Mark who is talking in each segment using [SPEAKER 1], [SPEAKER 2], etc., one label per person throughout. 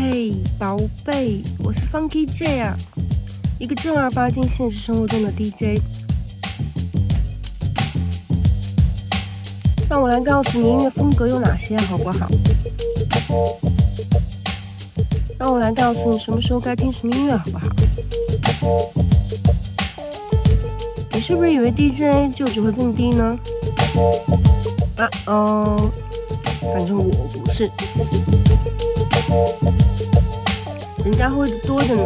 [SPEAKER 1] 嘿宝贝，我是 Funky J 啊，一个正儿八经现实生活中的 DJ。让我来告诉你音乐风格有哪些，好不好？让我来告诉你什么时候该听什么音乐，好不好？你是不是以为 DJ 就只会蹦迪呢？啊哦，反正我不是。人家会多着呢。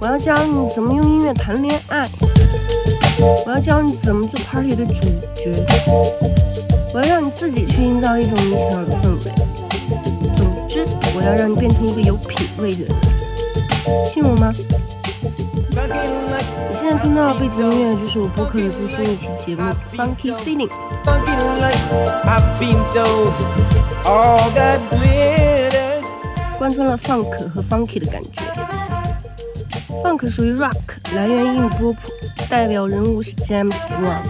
[SPEAKER 1] 我要教你怎么用音乐谈恋爱，我要教你怎么做 party 的主角，我要让你自己去营造一种你想要的氛围。总之，我要让你变成一个有品味的人，信我吗？你现在听到的背景音乐就是我播客的最新一期节目《Funky Feeling》。贯穿了 funk 和 funky 的感觉。funk 属于 rock，来源于波普，代表人物是 James Brown。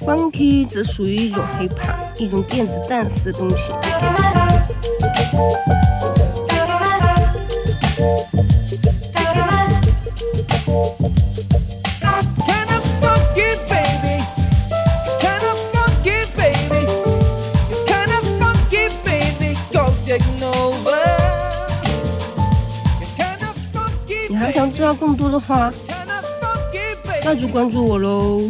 [SPEAKER 1] funky 则属于一种 hip hop，一种电子 dance 的东西。你还想知道更多的话，那就关注我喽。